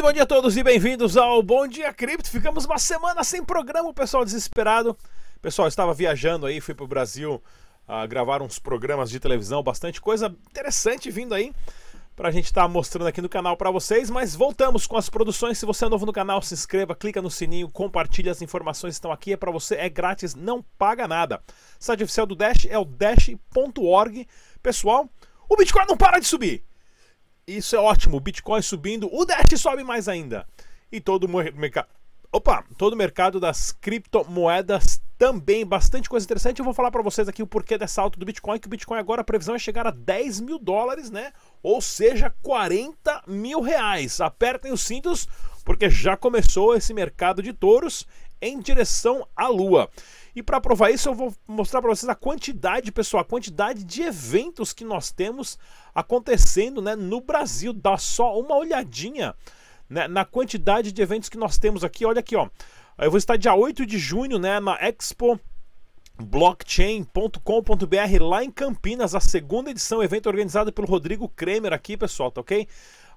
Muito bom dia a todos e bem-vindos ao Bom Dia Cripto. Ficamos uma semana sem programa, o pessoal desesperado. Pessoal, estava viajando aí, fui pro Brasil uh, gravar uns programas de televisão, bastante coisa interessante vindo aí pra gente estar tá mostrando aqui no canal para vocês, mas voltamos com as produções. Se você é novo no canal, se inscreva, clica no sininho, compartilha as informações que estão aqui, é para você, é grátis, não paga nada. O site oficial do Dash é o dash.org. Pessoal, o Bitcoin não para de subir. Isso é ótimo, o Bitcoin subindo, o Dash sobe mais ainda. E todo mercado. Opa, todo o mercado das criptomoedas também, bastante coisa interessante. Eu vou falar para vocês aqui o porquê dessa alta do Bitcoin, que o Bitcoin agora a previsão é chegar a 10 mil dólares, né? Ou seja, 40 mil reais. Apertem os cintos, porque já começou esse mercado de touros em direção à lua. E para provar isso, eu vou mostrar para vocês a quantidade, pessoal, a quantidade de eventos que nós temos acontecendo né, no Brasil. Dá só uma olhadinha né, na quantidade de eventos que nós temos aqui. Olha aqui, ó. Eu vou estar dia 8 de junho né, na Expo blockchain.com.br lá em Campinas, a segunda edição, evento organizado pelo Rodrigo Kremer aqui, pessoal, tá ok?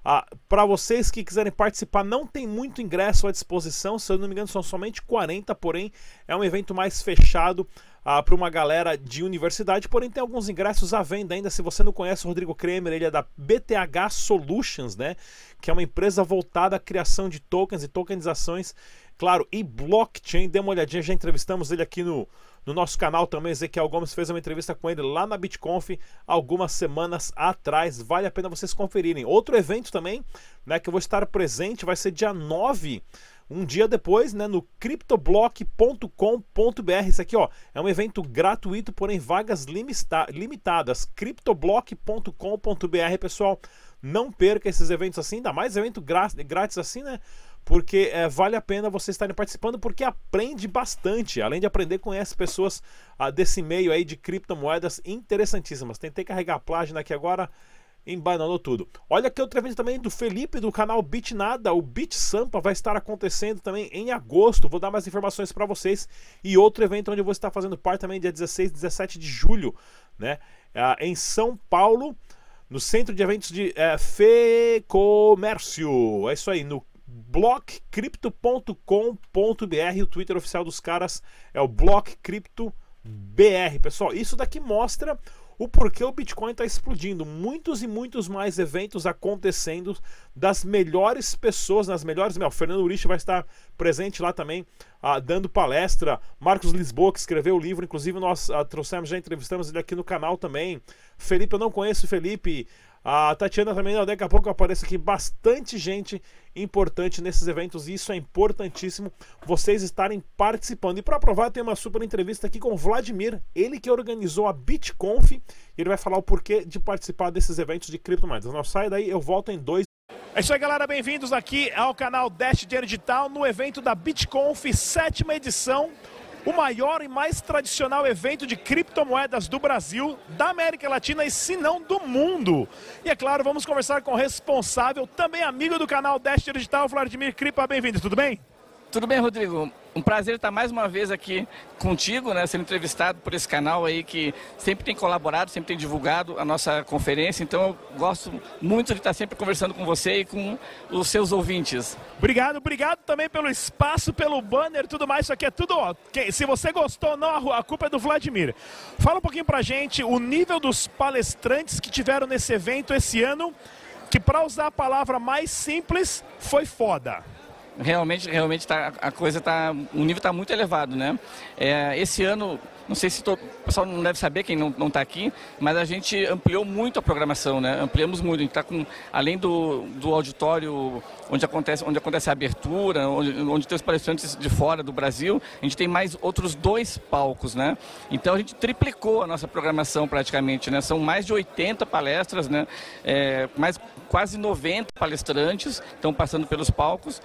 Ah, para vocês que quiserem participar, não tem muito ingresso à disposição, se eu não me engano, são somente 40, porém é um evento mais fechado ah, para uma galera de universidade, porém tem alguns ingressos à venda ainda. Se você não conhece o Rodrigo Kremer, ele é da BTH Solutions, né? Que é uma empresa voltada à criação de tokens e tokenizações, claro, e blockchain. Dê uma olhadinha, já entrevistamos ele aqui no, no nosso canal também. Ezequiel Gomes fez uma entrevista com ele lá na BitConf algumas semanas atrás. Vale a pena vocês conferirem. Outro evento também, né, que eu vou estar presente, vai ser dia 9 um dia depois, né, no cryptoblock.com.br. Isso aqui, ó, é um evento gratuito, porém vagas limita limitadas. cryptoblock.com.br, pessoal. Não perca esses eventos assim, ainda mais evento grátis assim, né? Porque é, vale a pena vocês estarem participando, porque aprende bastante. Além de aprender, conhece pessoas ah, desse meio aí de criptomoedas interessantíssimas. Tentei carregar a página aqui agora embananou tudo. Olha aqui outro evento também do Felipe do canal Bitnada, o Bit Sampa vai estar acontecendo também em agosto. Vou dar mais informações para vocês. E outro evento onde eu vou estar fazendo parte também dia 16 e 17 de julho, né? Ah, em São Paulo, no Centro de Eventos de é, Comércio. É isso aí, no blockcrypto.com.br. O Twitter oficial dos caras é o blockcryptobr. Pessoal, isso daqui mostra o porquê o Bitcoin está explodindo. Muitos e muitos mais eventos acontecendo das melhores pessoas, nas melhores. Meu, Fernando Urich vai estar presente lá também, ah, dando palestra. Marcos Lisboa, que escreveu o livro, inclusive nós ah, trouxemos, já entrevistamos ele aqui no canal também. Felipe, eu não conheço Felipe. A Tatiana também, daqui a pouco aparece aqui bastante gente importante nesses eventos e isso é importantíssimo vocês estarem participando. E para provar, tem uma super entrevista aqui com o Vladimir, ele que organizou a BitConf, e ele vai falar o porquê de participar desses eventos de criptomoedas. Não sai daí, eu volto em dois. É isso aí, galera. Bem-vindos aqui ao canal Dash Dinheiro Digital no evento da BitConf, sétima edição o maior e mais tradicional evento de criptomoedas do Brasil, da América Latina e, se não, do mundo. E é claro, vamos conversar com o responsável, também amigo do canal Dash Digital, Vladimir Kripa. Bem-vindo, tudo bem? Tudo bem, Rodrigo? Um prazer estar mais uma vez aqui contigo, né, sendo entrevistado por esse canal aí que sempre tem colaborado, sempre tem divulgado a nossa conferência. Então eu gosto muito de estar sempre conversando com você e com os seus ouvintes. Obrigado, obrigado também pelo espaço, pelo banner, tudo mais. Isso aqui é tudo, ó. Se você gostou ou não, a culpa é do Vladimir. Fala um pouquinho pra gente o nível dos palestrantes que tiveram nesse evento esse ano, que para usar a palavra mais simples, foi foda realmente, realmente tá, a coisa tá, o nível está muito elevado, né? É, esse ano, não sei se o pessoal não deve saber quem não está aqui, mas a gente ampliou muito a programação, né? Ampliamos muito. A gente está com, além do, do auditório onde acontece, onde acontece a abertura, onde, onde tem os palestrantes de fora do Brasil, a gente tem mais outros dois palcos, né? Então a gente triplicou a nossa programação praticamente, né? São mais de 80 palestras, né? É, mais quase 90 palestrantes estão passando pelos palcos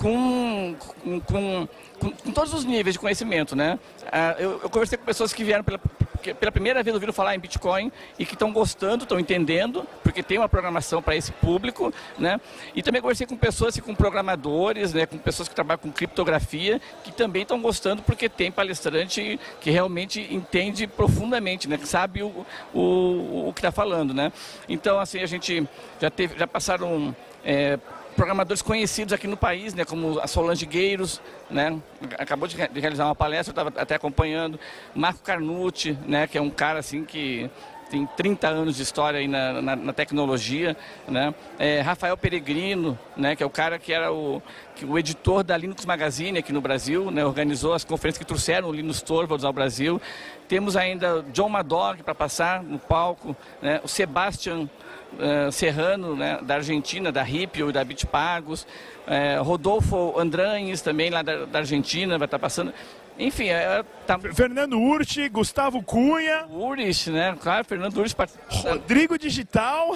com, com, com, com, todos os níveis de conhecimento, né? Ah, eu, eu, conversei com pessoas que vieram pela, pela primeira vez ouviram falar em Bitcoin e que estão gostando, estão entendendo, porque tem uma programação para esse público, né? E também conversei com pessoas, assim, com programadores, né? Com pessoas que trabalham com criptografia, que também estão gostando porque tem palestrante que realmente entende profundamente, né? Que sabe o, o, o que está falando, né? Então, assim, a gente já teve, já passaram é, programadores conhecidos aqui no país, né, como a Solange Gueiros, né, acabou de, realizar uma palestra, eu estava até acompanhando, Marco Carnucci, né, que é um cara assim que tem 30 anos de história aí na, na, na tecnologia, né? É, Rafael Peregrino, né, que é o cara que era o, que, o editor da Linux Magazine aqui no Brasil, né, organizou as conferências que trouxeram o Linus Torvalds ao Brasil. Temos ainda John Madog para passar no palco, né, o Sebastian uh, Serrano, né, da Argentina, da Ripio e da Bitpagos, uh, Rodolfo Andranhes, também lá da, da Argentina, vai estar tá passando. Enfim, é, tá... Fernando Urti, Gustavo Cunha. Urich, né? Claro, Fernando Urti. Rodrigo Digital.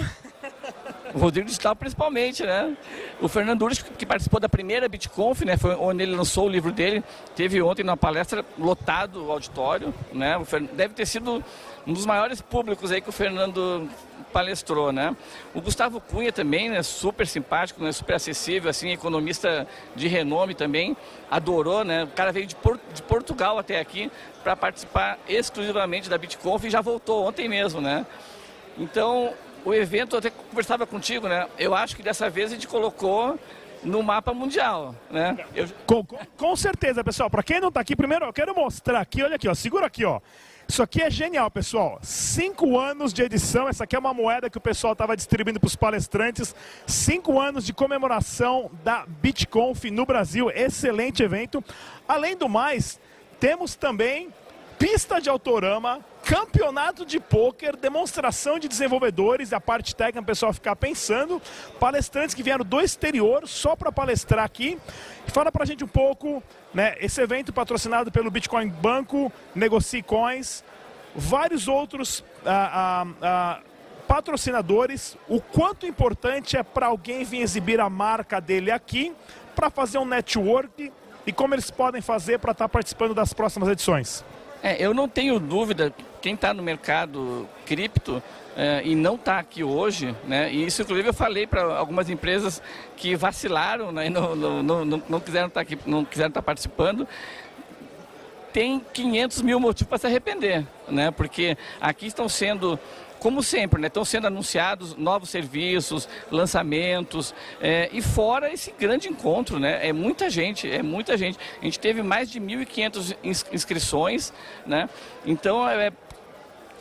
O Rodrigo Digital principalmente, né? O Fernando Urich, que participou da primeira BitConf, né? Foi onde ele lançou o livro dele. Teve ontem na palestra lotado o auditório, né? Deve ter sido um dos maiores públicos aí que o Fernando palestrou, né? O Gustavo Cunha também, né? Super simpático, né? Super acessível, assim, economista de renome também, adorou, né? O cara veio de, de Portugal até aqui para participar exclusivamente da BitConf e já voltou ontem mesmo, né? Então, o evento, até conversava contigo, né? Eu acho que dessa vez a gente colocou no mapa mundial, né? Eu... Com, com, com certeza, pessoal. Para quem não está aqui, primeiro eu quero mostrar aqui, olha aqui, ó, segura aqui, ó. Isso aqui é genial, pessoal. Cinco anos de edição. Essa aqui é uma moeda que o pessoal estava distribuindo para os palestrantes. Cinco anos de comemoração da BitConf no Brasil. Excelente evento. Além do mais, temos também pista de autorama, campeonato de pôquer, demonstração de desenvolvedores, a parte técnica, o pessoal ficar pensando, palestrantes que vieram do exterior só para palestrar aqui. Fala para a gente um pouco, né, esse evento patrocinado pelo Bitcoin Banco, Negocie Coins, vários outros ah, ah, ah, patrocinadores, o quanto importante é para alguém vir exibir a marca dele aqui, para fazer um network e como eles podem fazer para estar tá participando das próximas edições. É, eu não tenho dúvida, quem está no mercado cripto é, e não está aqui hoje, né, e isso inclusive eu falei para algumas empresas que vacilaram né, e não, não, não, não quiseram estar tá aqui, não quiseram estar tá participando, tem 500 mil motivos para se arrepender, né, porque aqui estão sendo como sempre, né, estão sendo anunciados novos serviços, lançamentos, é, e fora esse grande encontro, né, é muita gente, é muita gente. A gente teve mais de 1.500 inscrições, né, então é,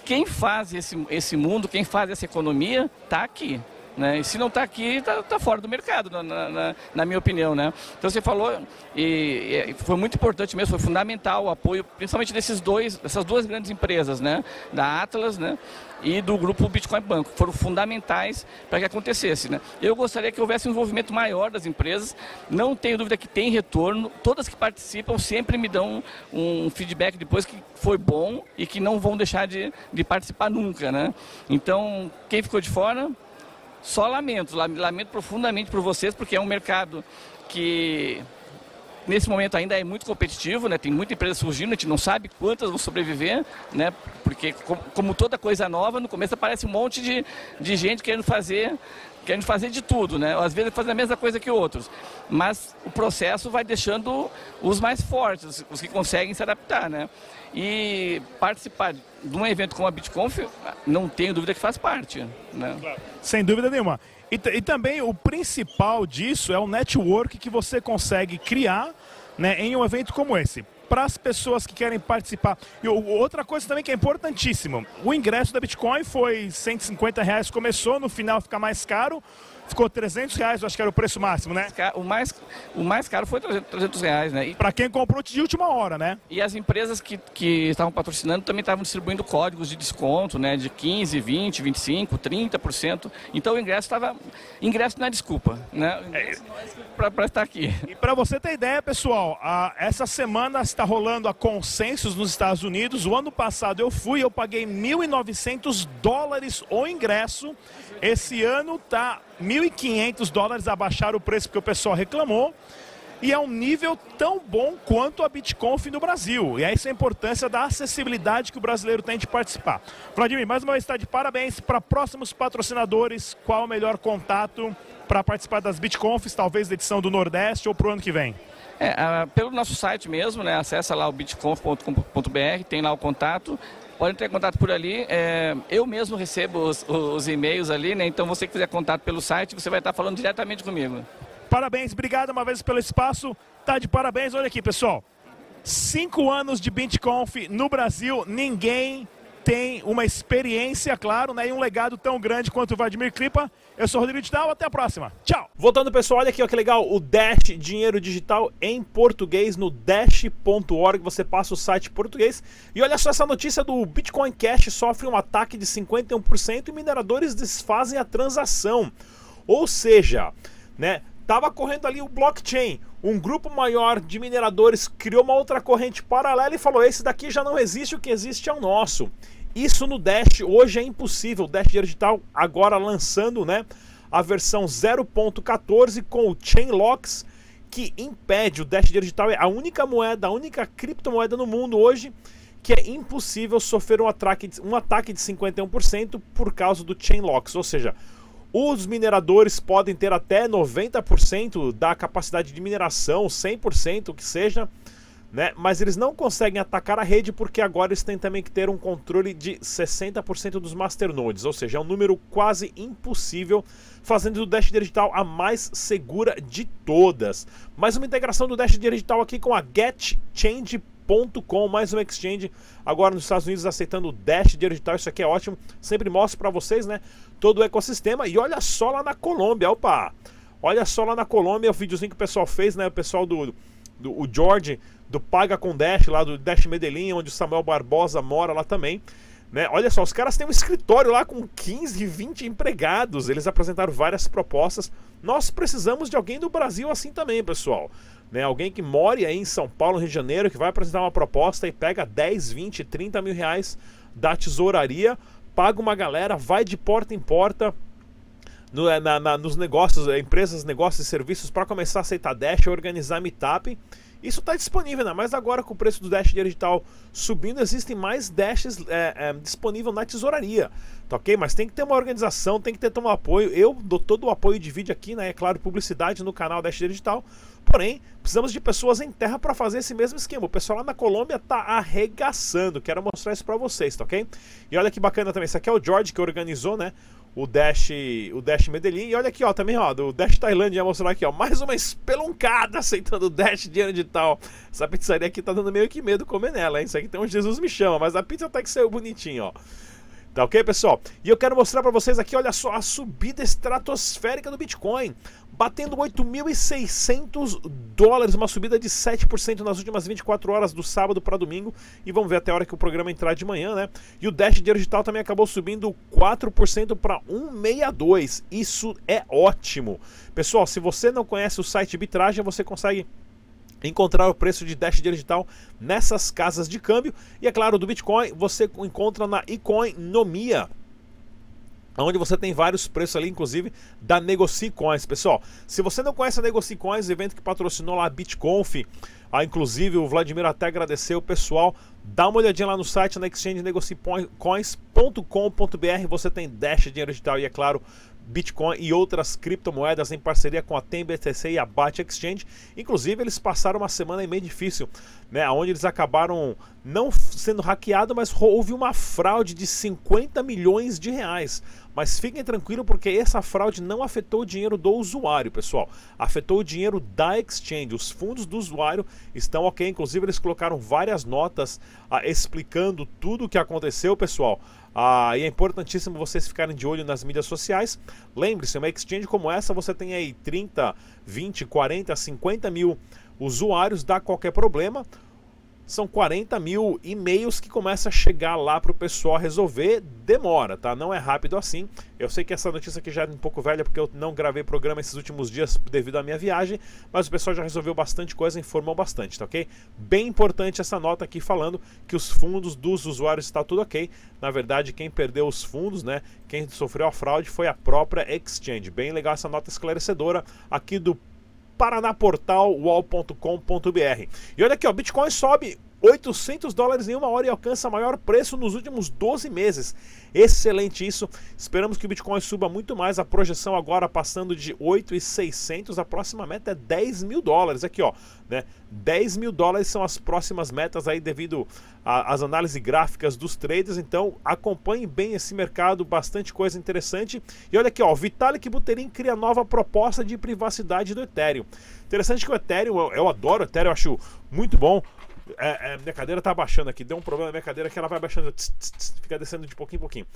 quem faz esse, esse mundo, quem faz essa economia, está aqui. Né? E se não está aqui, está tá fora do mercado, na, na, na, minha opinião. Né? Então você falou, e, e, foi muito importante mesmo, foi fundamental o apoio, principalmente desses dois, dessas duas grandes empresas, né? da Atlas né? e do grupo Bitcoin Banco, foram fundamentais para que acontecesse. Né? Eu gostaria que houvesse um envolvimento maior das empresas, não tenho dúvida que tem retorno, todas que participam sempre me dão um feedback depois que foi bom e que não vão deixar de, de participar nunca. Né? Então, quem ficou de fora, só lamento, lamento profundamente por vocês, porque é um mercado que nesse momento ainda é muito competitivo, né? Tem muita empresa surgindo, a gente não sabe quantas vão sobreviver, né? Porque como toda coisa nova, no começo aparece um monte de, de gente querendo fazer querendo fazer de tudo, né? Às vezes fazer a mesma coisa que outros. Mas o processo vai deixando os mais fortes, os que conseguem se adaptar, né? E participar de um evento como a BitConf, não tenho dúvida que faz parte. Né? Claro. Sem dúvida nenhuma. E, e, também o principal disso é o network que você consegue criar né, em um evento como esse. Para as pessoas que querem participar. E outra coisa também que é importantíssimo: o ingresso da Bitcoin foi 150 reais, começou, no final fica mais caro ficou 300 reais, acho que era o preço máximo, né? O mais, o mais caro foi 300 reais, né? Para quem comprou de última hora, né? E as empresas que, que estavam patrocinando também estavam distribuindo códigos de desconto, né? De 15, 20, 25, 30%. Então o ingresso estava... Ingresso não é desculpa, né? É... Para estar aqui. E para você ter ideia, pessoal, a, essa semana está rolando a Consensus nos Estados Unidos. O ano passado eu fui, eu paguei 1.900 dólares o ingresso. Esse ano tá 1.500 dólares abaixar o preço porque o pessoal reclamou. E é um nível tão bom quanto a BitConf no Brasil. E essa é a importância da acessibilidade que o brasileiro tem de participar. Vladimir, mais uma vez está de parabéns para próximos patrocinadores. Qual o melhor contato para participar das BitConfs, talvez da edição do Nordeste ou para o ano que vem? É, uh, pelo nosso site mesmo, né? Acessa lá o bitconf.com.br, tem lá o contato. Pode entrar em contato por ali. É, eu mesmo recebo os, os e-mails ali, né? Então, você que quiser contato pelo site, você vai estar falando diretamente comigo. Parabéns, obrigado uma vez pelo espaço. Tá de parabéns. Olha aqui, pessoal. Cinco anos de BitConf no Brasil, ninguém tem uma experiência, claro, né, e um legado tão grande quanto o Vladimir Kripa. Eu sou o Rodrigo Digital, até a próxima. Tchau! Voltando, pessoal, olha aqui ó, que legal, o Dash Dinheiro Digital em português no dash.org, você passa o site português. E olha só essa notícia do Bitcoin Cash sofre um ataque de 51% e mineradores desfazem a transação. Ou seja, né, tava correndo ali o blockchain, um grupo maior de mineradores criou uma outra corrente paralela e falou: esse daqui já não existe, o que existe é o nosso. Isso no Dash hoje é impossível. O Dash Digital agora lançando, né, a versão 0.14 com o Chain Locks que impede o Dash Digital é a única moeda, a única criptomoeda no mundo hoje que é impossível sofrer um ataque, um ataque de 51% por causa do Chain Locks, ou seja, os mineradores podem ter até 90% da capacidade de mineração, 100% o que seja, né? Mas eles não conseguem atacar a rede porque agora eles têm também que ter um controle de 60% dos masternodes, ou seja, é um número quase impossível, fazendo do Dash Digital a mais segura de todas. Mais uma integração do Dash Digital aqui com a GetChange.com, mais um exchange agora nos Estados Unidos aceitando o Dash Digital, isso aqui é ótimo. Sempre mostro para vocês, né, todo o ecossistema. E olha só lá na Colômbia, opa! Olha só lá na Colômbia o videozinho que o pessoal fez, né, o pessoal do, do o George do Paga com Dash, lá do Dash Medellín, onde o Samuel Barbosa mora lá também. Né? Olha só, os caras têm um escritório lá com 15, 20 empregados. Eles apresentaram várias propostas. Nós precisamos de alguém do Brasil assim também, pessoal. Né? Alguém que more aí em São Paulo, Rio de Janeiro, que vai apresentar uma proposta e pega 10, 20, 30 mil reais da tesouraria, paga uma galera, vai de porta em porta, no, na, na, nos negócios, empresas, negócios e serviços para começar a aceitar Dash, organizar meetup isso está disponível, né? mas agora com o preço do Dash digital subindo, existem mais Dashes é, é, disponíveis na tesouraria, tá ok? Mas tem que ter uma organização, tem que ter um apoio. Eu dou todo o apoio de vídeo aqui, né? É claro, publicidade no canal Dash Digital. Porém, precisamos de pessoas em terra para fazer esse mesmo esquema. O pessoal lá na Colômbia tá arregaçando. Quero mostrar isso para vocês, tá ok? E olha que bacana também. Esse aqui é o George que organizou, né? O Dash, o Dash Medellín. E olha aqui, ó, também, ó, do Dash Tailândia, ia mostrar aqui, ó, mais uma espeluncada aceitando o Dash dinheiro de tal. Essa pizzaria aqui tá dando meio que medo comer nela, hein? Isso aqui tem um Jesus me chama, mas a pizza até que saiu bonitinho, ó. Tá ok, pessoal? E eu quero mostrar para vocês aqui, olha só, a subida estratosférica do Bitcoin, batendo 8.600 dólares, uma subida de 7% nas últimas 24 horas do sábado para domingo. E vamos ver até a hora que o programa entrar de manhã, né? E o Dash Digital também acabou subindo 4% para 162. Isso é ótimo. Pessoal, se você não conhece o site Bitragem, você consegue encontrar o preço de Dash digital nessas casas de câmbio. E é claro, do Bitcoin você encontra na Ecoinomia onde você tem vários preços ali, inclusive da Negoci Coins. Pessoal, se você não conhece a Negoci Coins, evento que patrocinou lá a BitConf, ah, inclusive o Vladimir até agradeceu o pessoal, dá uma olhadinha lá no site na exchangenegocicoins.com.br, você tem Dash, dinheiro digital e é claro, Bitcoin e outras criptomoedas em parceria com a TemBTC e a Bat Exchange. Inclusive, eles passaram uma semana meio difícil, né, onde eles acabaram não sendo hackeados, mas houve uma fraude de 50 milhões de reais. Mas fiquem tranquilos porque essa fraude não afetou o dinheiro do usuário, pessoal. Afetou o dinheiro da exchange. Os fundos do usuário estão ok. Inclusive, eles colocaram várias notas ah, explicando tudo o que aconteceu, pessoal. Ah, e é importantíssimo vocês ficarem de olho nas mídias sociais. Lembre-se, uma exchange como essa, você tem aí 30, 20, 40, 50 mil usuários, dá qualquer problema são 40 mil e-mails que começa a chegar lá para o pessoal resolver. Demora, tá? Não é rápido assim. Eu sei que essa notícia aqui já é um pouco velha porque eu não gravei programa esses últimos dias devido à minha viagem, mas o pessoal já resolveu bastante coisa, informou bastante, tá ok? Bem importante essa nota aqui falando que os fundos dos usuários está tudo ok. Na verdade, quem perdeu os fundos, né? Quem sofreu a fraude foi a própria Exchange. Bem legal essa nota esclarecedora aqui do paranaportalwall.com.br. E olha aqui, ó, Bitcoin sobe 800 dólares em uma hora e alcança maior preço nos últimos 12 meses. Excelente isso. Esperamos que o Bitcoin suba muito mais. A projeção agora passando de 8,600. A próxima meta é 10 mil dólares. Aqui, ó, né? 10 mil dólares são as próximas metas aí devido às análises gráficas dos traders. Então acompanhe bem esse mercado, bastante coisa interessante. E olha aqui, ó, Vitalik Buterin cria nova proposta de privacidade do Ethereum. Interessante que o Ethereum, eu, eu adoro o Ethereum, eu acho muito bom. É, é, minha cadeira tá baixando aqui, deu um problema na minha cadeira que ela vai baixando, tss, tss, fica descendo de pouquinho em pouquinho.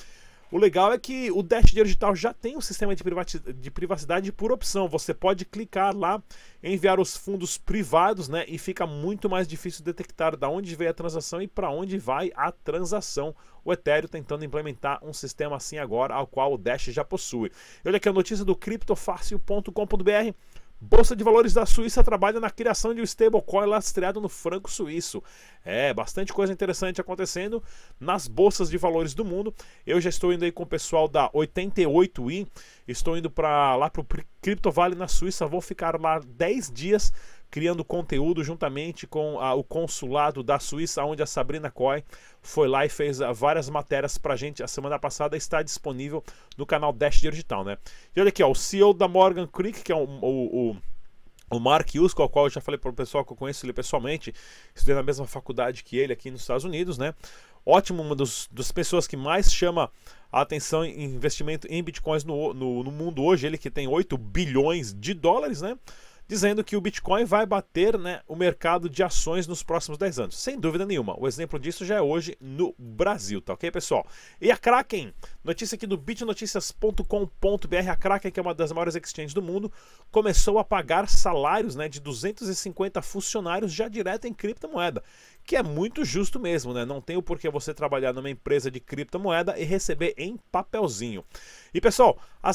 O legal é que o Dash Digital já tem um sistema de privacidade por opção. Você pode clicar lá, enviar os fundos privados, né? E fica muito mais difícil detectar da onde veio a transação e para onde vai a transação. O Ethereum tentando implementar um sistema assim agora, ao qual o Dash já possui. Olha aqui a notícia do criptofácil.com.br. Bolsa de Valores da Suíça trabalha na criação de um stablecoin lastreado no franco suíço. É, bastante coisa interessante acontecendo nas bolsas de valores do mundo. Eu já estou indo aí com o pessoal da 88i, estou indo para lá para o Crypto Valley na Suíça, vou ficar lá 10 dias criando conteúdo juntamente com a, o consulado da Suíça, onde a Sabrina Coy foi lá e fez a, ah, várias matérias pra gente. A semana passada está disponível no canal Dash Digital, né? E olha aqui, ó, o CEO da Morgan Creek, que é o, o, o o Mark Yusko, ao qual eu já falei para o pessoal que eu conheço ele pessoalmente, estudei na mesma faculdade que ele aqui nos Estados Unidos, né? Ótimo, uma dos, das pessoas que mais chama a atenção em investimento em bitcoins no, no, no mundo hoje, ele que tem 8 bilhões de dólares, né? Dizendo que o Bitcoin vai bater né, o mercado de ações nos próximos 10 anos. Sem dúvida nenhuma. O exemplo disso já é hoje no Brasil, tá ok, pessoal? E a Kraken, notícia aqui do bitnoticias.com.br, a Kraken, que é uma das maiores exchanges do mundo, começou a pagar salários né, de 250 funcionários já direto em criptomoeda que é muito justo mesmo, né? Não tem o porquê você trabalhar numa empresa de criptomoeda e receber em papelzinho. E pessoal, a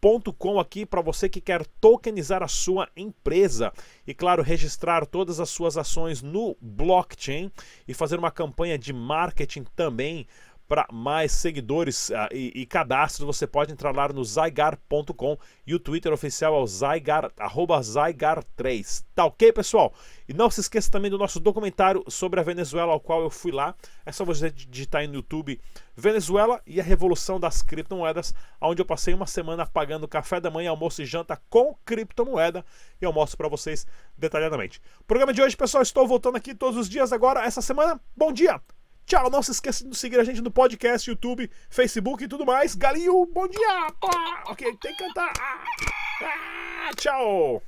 Zygar.com aqui para você que quer tokenizar a sua empresa. E claro, registrar todas as suas ações no blockchain e fazer uma campanha de marketing também para mais seguidores uh, e, e, cadastros, você pode entrar lá no zygar.com e o Twitter oficial é o zygar, zygar3. Tá ok, pessoal? E não se esqueça também do nosso documentário sobre a Venezuela, ao qual eu fui lá. É só você digitar aí no YouTube Venezuela e a Revolução das Criptomoedas, onde eu passei uma semana pagando café da manhã, almoço e janta com criptomoeda e eu mostro para vocês detalhadamente. Programa de hoje, pessoal, estou voltando aqui todos os dias agora, essa semana. Bom dia! Tchau, não se esqueça de seguir a gente no podcast, YouTube, Facebook e tudo mais. Galinho, bom dia! Ah, ok, tem que cantar. Ah, tchau!